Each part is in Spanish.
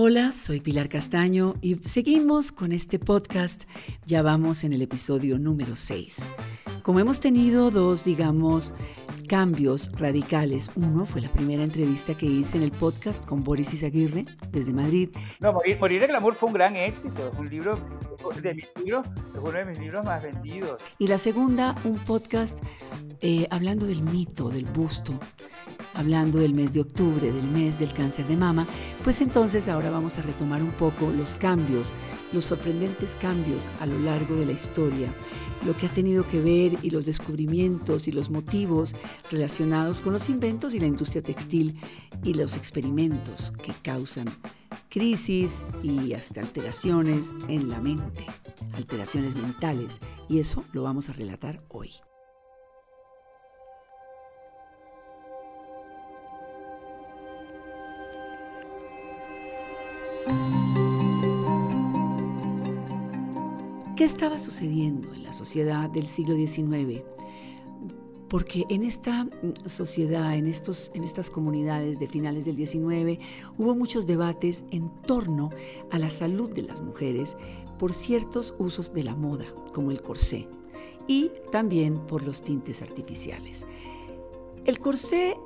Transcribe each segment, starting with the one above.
Hola, soy Pilar Castaño y seguimos con este podcast. Ya vamos en el episodio número 6. Como hemos tenido dos, digamos, cambios radicales. Uno fue la primera entrevista que hice en el podcast con Boris Izaguirre desde Madrid. No, Morir, Morir el Glamour fue un gran éxito. Un libro de mis libros, es uno de mis libros más vendidos. Y la segunda, un podcast eh, hablando del mito, del busto, hablando del mes de octubre, del mes del cáncer de mama. Pues entonces ahora vamos a retomar un poco los cambios, los sorprendentes cambios a lo largo de la historia lo que ha tenido que ver y los descubrimientos y los motivos relacionados con los inventos y la industria textil y los experimentos que causan crisis y hasta alteraciones en la mente, alteraciones mentales, y eso lo vamos a relatar hoy. ¿Qué estaba sucediendo en la sociedad del siglo XIX? Porque en esta mm, sociedad, en, estos, en estas comunidades de finales del XIX, hubo muchos debates en torno a la salud de las mujeres por ciertos usos de la moda, como el corsé, y también por los tintes artificiales. El corsé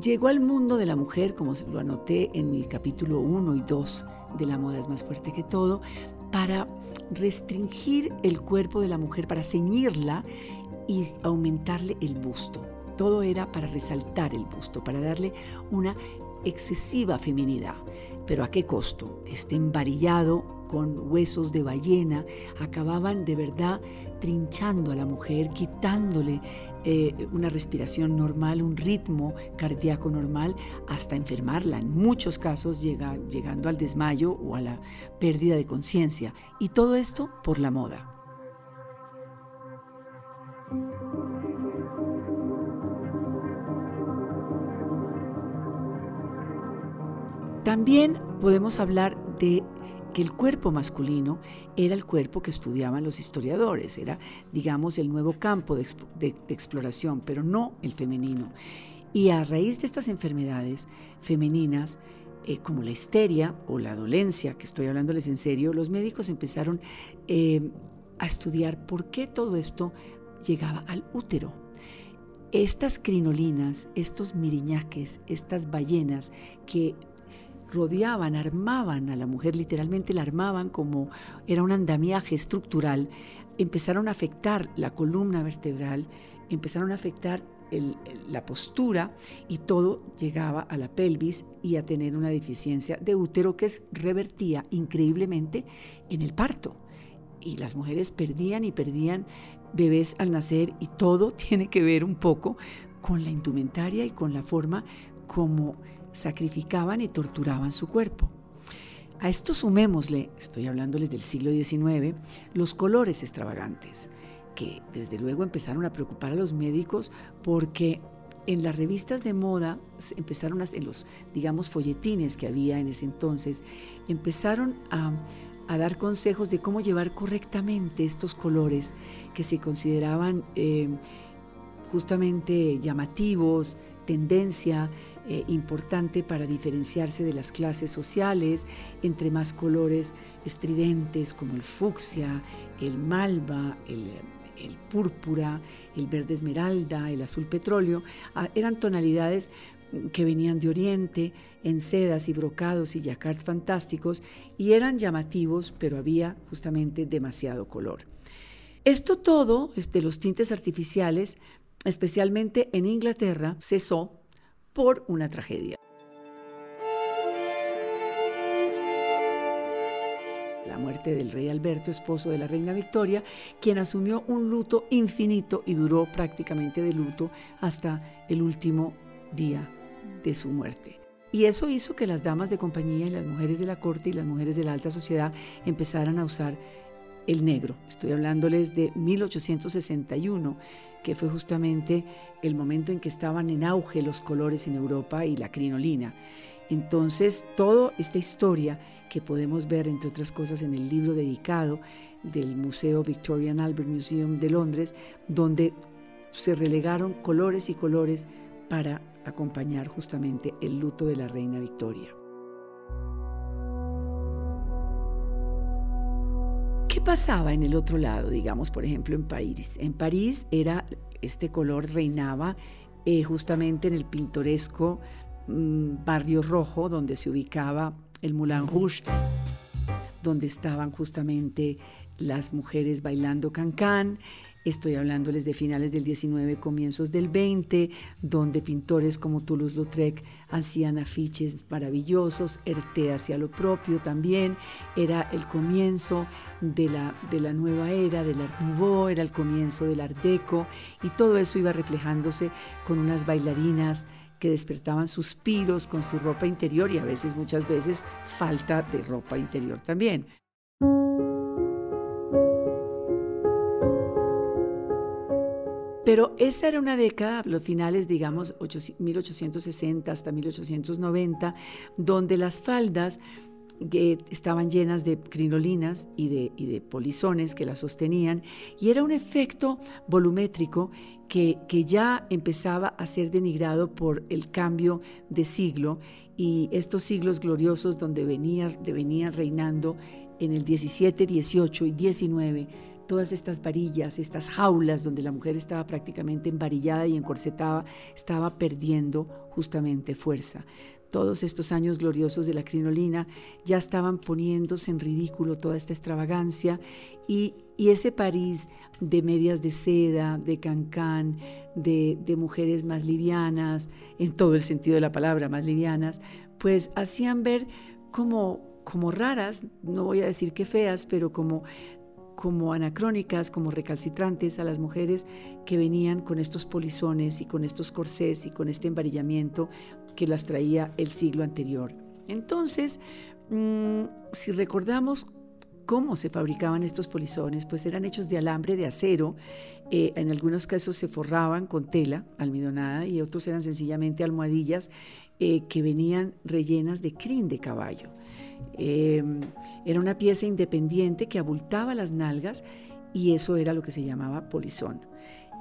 llegó al mundo de la mujer, como lo anoté en mi capítulo 1 y 2 de La moda es más fuerte que todo, para restringir el cuerpo de la mujer, para ceñirla y aumentarle el busto. Todo era para resaltar el busto, para darle una excesiva feminidad. Pero ¿a qué costo? Este embarillado con huesos de ballena acababan de verdad trinchando a la mujer, quitándole eh, una respiración normal, un ritmo cardíaco normal, hasta enfermarla, en muchos casos llega, llegando al desmayo o a la pérdida de conciencia. Y todo esto por la moda. También podemos hablar de que el cuerpo masculino era el cuerpo que estudiaban los historiadores, era, digamos, el nuevo campo de, exploración, pero no el femenino. Y a raíz de estas enfermedades femeninas, eh, como la histeria o la dolencia, que estoy hablándoles en serio, los médicos empezaron eh, a estudiar por qué todo esto llegaba al útero. Estas crinolinas, estos miriñaques, estas ballenas que rodeaban, armaban a la mujer, literalmente la armaban como era un andamiaje estructural, empezaron a afectar la columna vertebral, empezaron a afectar la postura y todo llegaba a la pelvis y a tener una deficiencia de útero que revertía increíblemente en el parto. Y las mujeres perdían y perdían bebés al nacer y todo tiene que ver un poco con la indumentaria y con la forma como sacrificaban y torturaban su cuerpo. A esto sumémosle, estoy hablándoles del siglo XIX, los colores extravagantes, que desde luego empezaron a preocupar a los médicos porque en las revistas de moda empezaron a, en los, digamos, folletines que había en ese entonces, empezaron a, dar consejos de cómo llevar correctamente estos colores que se consideraban eh, justamente llamativos, tendencia, eh, importante para diferenciarse de las clases sociales, entre más colores estridentes como el fucsia, el malva, el, púrpura, el verde esmeralda, el azul petróleo, ah, eran tonalidades que venían de Oriente, en sedas y brocados y yacards fantásticos, y eran llamativos, pero había justamente demasiado color. Esto todo, de este, los tintes artificiales, especialmente en Inglaterra, cesó por una tragedia. La muerte del rey Alberto, esposo de la reina Victoria, quien asumió un luto infinito y duró prácticamente de luto hasta el último día de su muerte. Y eso hizo que las damas de compañía y las mujeres de la corte y las mujeres de la alta sociedad empezaran a usar el negro. Estoy hablándoles de 1861, que fue justamente el momento en que estaban en auge los colores en Europa y la crinolina. Entonces, toda esta historia que podemos ver, entre otras cosas, en el libro dedicado del Museo Victorian Albert Museum de Londres, donde se relegaron colores y colores para acompañar justamente el luto de la reina Victoria. ¿Qué pasaba en el otro lado, digamos, por ejemplo, en París? En París era, este color reinaba eh, justamente en el pintoresco mm, barrio rojo donde se ubicaba el Moulin Rouge, donde estaban justamente las mujeres bailando cancán, Estoy hablándoles de finales del 19, comienzos del 20, donde pintores como Toulouse-Lautrec hacían afiches maravillosos, Herté hacía lo propio también, era el comienzo de la, de la nueva era, del Art Nouveau, era el comienzo del Art Deco, y todo eso iba reflejándose con unas bailarinas que despertaban suspiros con su ropa interior y a veces, muchas veces, falta de ropa interior también. Pero esa era una década, los finales, digamos, 1860 hasta 1890, donde las faldas que estaban llenas de crinolinas y de, polizones que las sostenían, y era un efecto volumétrico que, que, ya empezaba a ser denigrado por el cambio de siglo y estos siglos gloriosos donde venía, venían reinando en el 17, 18 y 19 todas estas varillas, estas jaulas donde la mujer estaba prácticamente embarillada y encorsetada, estaba perdiendo justamente fuerza. Todos estos años gloriosos de la crinolina ya estaban poniéndose en ridículo toda esta extravagancia y, ese París de medias de seda, de cancán, de, de mujeres más livianas, en todo el sentido de la palabra, más livianas, pues hacían ver como como raras, no voy a decir que feas, pero como como anacrónicas, como recalcitrantes a las mujeres que venían con estos polizones y con estos corsés y con este embarillamiento que las traía el siglo anterior. Entonces, mm, si recordamos cómo se fabricaban estos polizones, pues eran hechos de alambre de acero, eh, en algunos casos se forraban con tela almidonada y otros eran sencillamente almohadillas eh, que venían rellenas de crin de caballo. Em, era una pieza independiente que abultaba las nalgas y eso era lo que se llamaba polizón.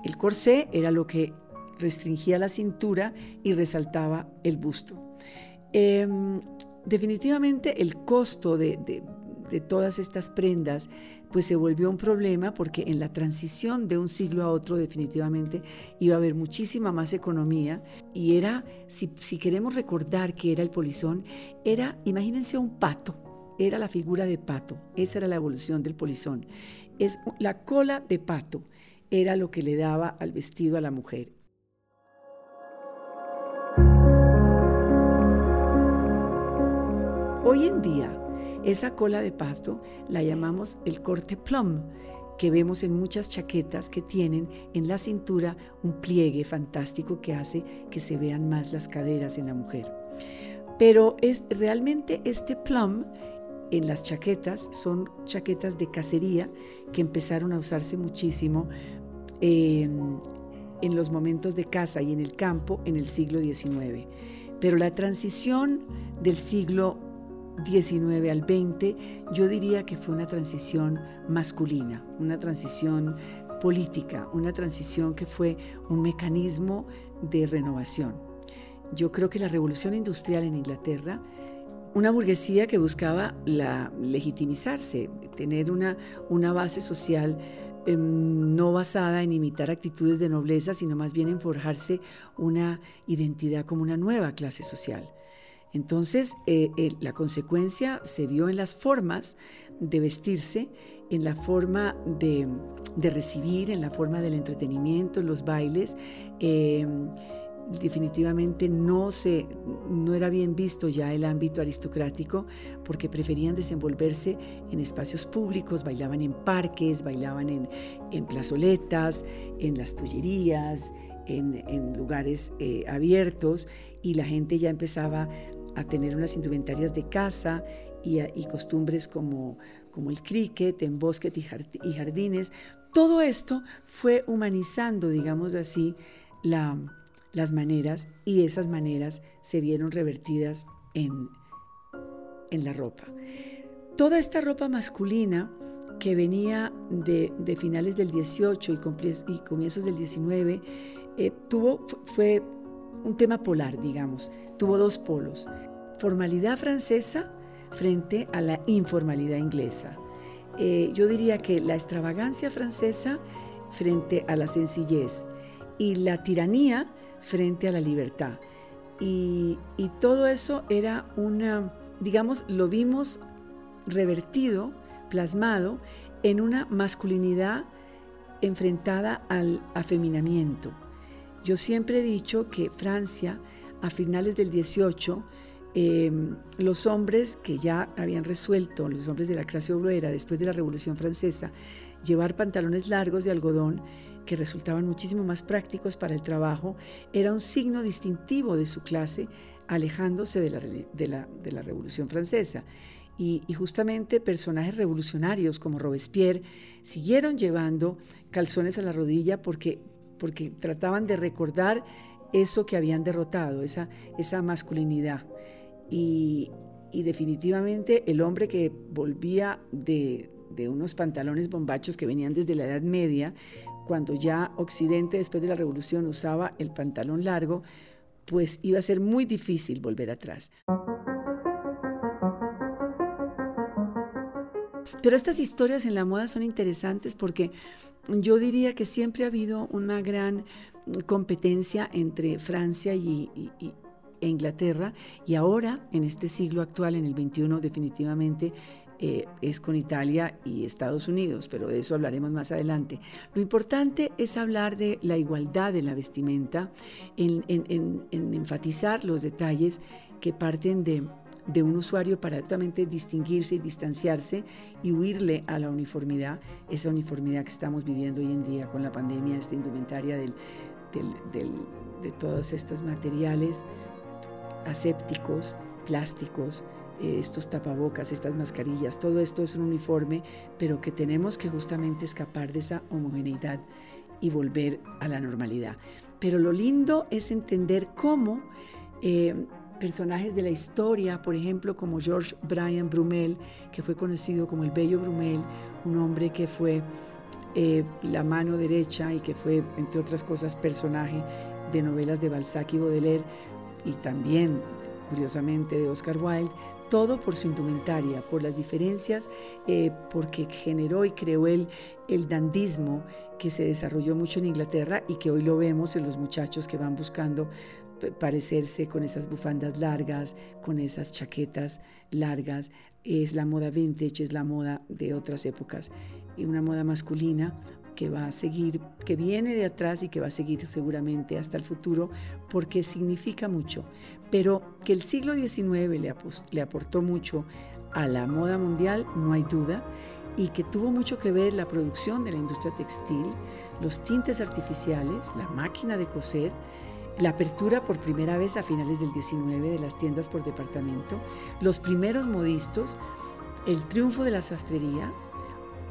El corsé era lo que restringía la cintura y resaltaba el busto. Em, definitivamente el costo de, de todas estas prendas, pues se volvió un problema porque en la transición de un siglo a otro definitivamente iba a haber muchísima más economía y era, si, si queremos recordar que era el polizón, era, imagínense un pato, era la figura de pato, esa era la evolución del polizón. Es la cola de pato era lo que le daba al vestido a la mujer. Hoy en día, esa cola de pasto la llamamos el corte plum, que vemos en muchas chaquetas que tienen en la cintura un pliegue fantástico que hace que se vean más las caderas en la mujer. Pero es realmente este plum en las chaquetas son chaquetas de cacería que empezaron a usarse muchísimo en, en los momentos de caza y en el campo en el siglo XIX. Pero la transición del siglo 19 al 20, yo diría que fue una transición masculina, una transición política, una transición que fue un mecanismo de renovación. Yo creo que la revolución industrial en Inglaterra, una burguesía que buscaba la, legitimizarse, tener una, una base social em, no basada en imitar actitudes de nobleza, sino más bien en forjarse una identidad como una nueva clase social. Entonces, eh, la consecuencia se vio en las formas de vestirse, en la forma de, recibir, en la forma del entretenimiento, en los bailes. Em, definitivamente no, se, no era bien visto ya el ámbito aristocrático porque preferían desenvolverse en espacios públicos, bailaban en parques, bailaban en, plazoletas, en las tullerías, en, lugares eh, abiertos y la gente ya empezaba a tener unas indumentarias de casa y, costumbres como, como el cricket en bosques y jardines. Todo esto fue humanizando, digamos así, la, las maneras y esas maneras se vieron revertidas en, en la ropa. Toda esta ropa masculina que venía de, finales del 18 y, comienzos del 19, eh, tuvo, fue un tema polar, digamos. Tuvo dos polos. Formalidad francesa frente a la informalidad inglesa. eh, yo diría que la extravagancia francesa frente a la sencillez y la tiranía frente a la libertad. Y, y todo eso era una, digamos, lo vimos revertido, plasmado en una masculinidad enfrentada al afeminamiento. Yo siempre he dicho que Francia, a finales del 18, em, los hombres que ya habían resuelto, los hombres de la clase obrera después de la Revolución Francesa, llevar pantalones largos de algodón que resultaban muchísimo más prácticos para el trabajo, era un signo distintivo de su clase, alejándose de la, Revolución Francesa. Y, justamente personajes revolucionarios como Robespierre siguieron llevando calzones a la rodilla porque, porque trataban de recordar eso que habían derrotado, esa, esa masculinidad. Y, y definitivamente el hombre que volvía de, de unos pantalones bombachos que venían desde la Edad Media, cuando ya Occidente después de la Revolución usaba el pantalón largo, pues iba a ser muy difícil volver atrás. Pero estas historias en la moda son interesantes porque yo diría que siempre ha habido una gran competencia entre Francia y, e Inglaterra y ahora, en este siglo actual, en el 21, definitivamente eh, es con Italia y Estados Unidos, pero de eso hablaremos más adelante. Lo importante es hablar de la igualdad de la vestimenta, en, enfatizar los detalles que parten de, un usuario para totalmente distinguirse y distanciarse y huirle a la uniformidad, esa uniformidad que estamos viviendo hoy en día con la pandemia, esta indumentaria de todos estos materiales asépticos, plásticos, eh, estos tapabocas, estas mascarillas, todo esto es un uniforme, pero que tenemos que justamente escapar de esa homogeneidad y volver a la normalidad. Pero lo lindo es entender cómo eh, personajes de la historia, por ejemplo, como George Brian Brumel, que fue conocido como el Bello Brumel, un hombre que fue eh, la mano derecha y que fue, entre otras cosas, personaje de novelas de Balzac y Baudelaire, y también, curiosamente, de Oscar Wilde, todo por su indumentaria, por las diferencias, eh, porque generó y creó el, el dandismo que se desarrolló mucho en Inglaterra y que hoy lo vemos en los muchachos que van buscando parecerse con esas bufandas largas, con esas chaquetas largas. Es la moda vintage, es la moda de otras épocas y una moda masculina que va a seguir, que viene de atrás y que va a seguir seguramente hasta el futuro, porque significa mucho. Pero que el siglo XIX le, le aportó mucho a la moda mundial, no hay duda, y que tuvo mucho que ver la producción de la industria textil, los tintes artificiales, la máquina de coser, la apertura por primera vez a finales del XIX de las tiendas por departamento, los primeros modistos, el triunfo de la sastrería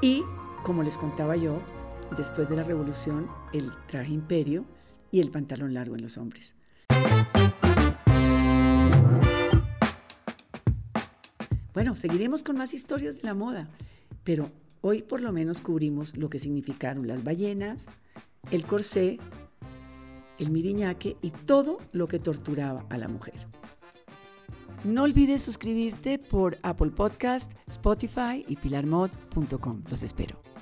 y, como les contaba yo, después de la revolución, el traje imperio y el pantalón largo en los hombres. Bueno, seguiremos con más historias de la moda, pero hoy por lo menos cubrimos lo que significaron las ballenas, el corsé, el miriñaque y todo lo que torturaba a la mujer. No olvides suscribirte por Apple Podcast, Spotify y pilarmod.com. Los espero.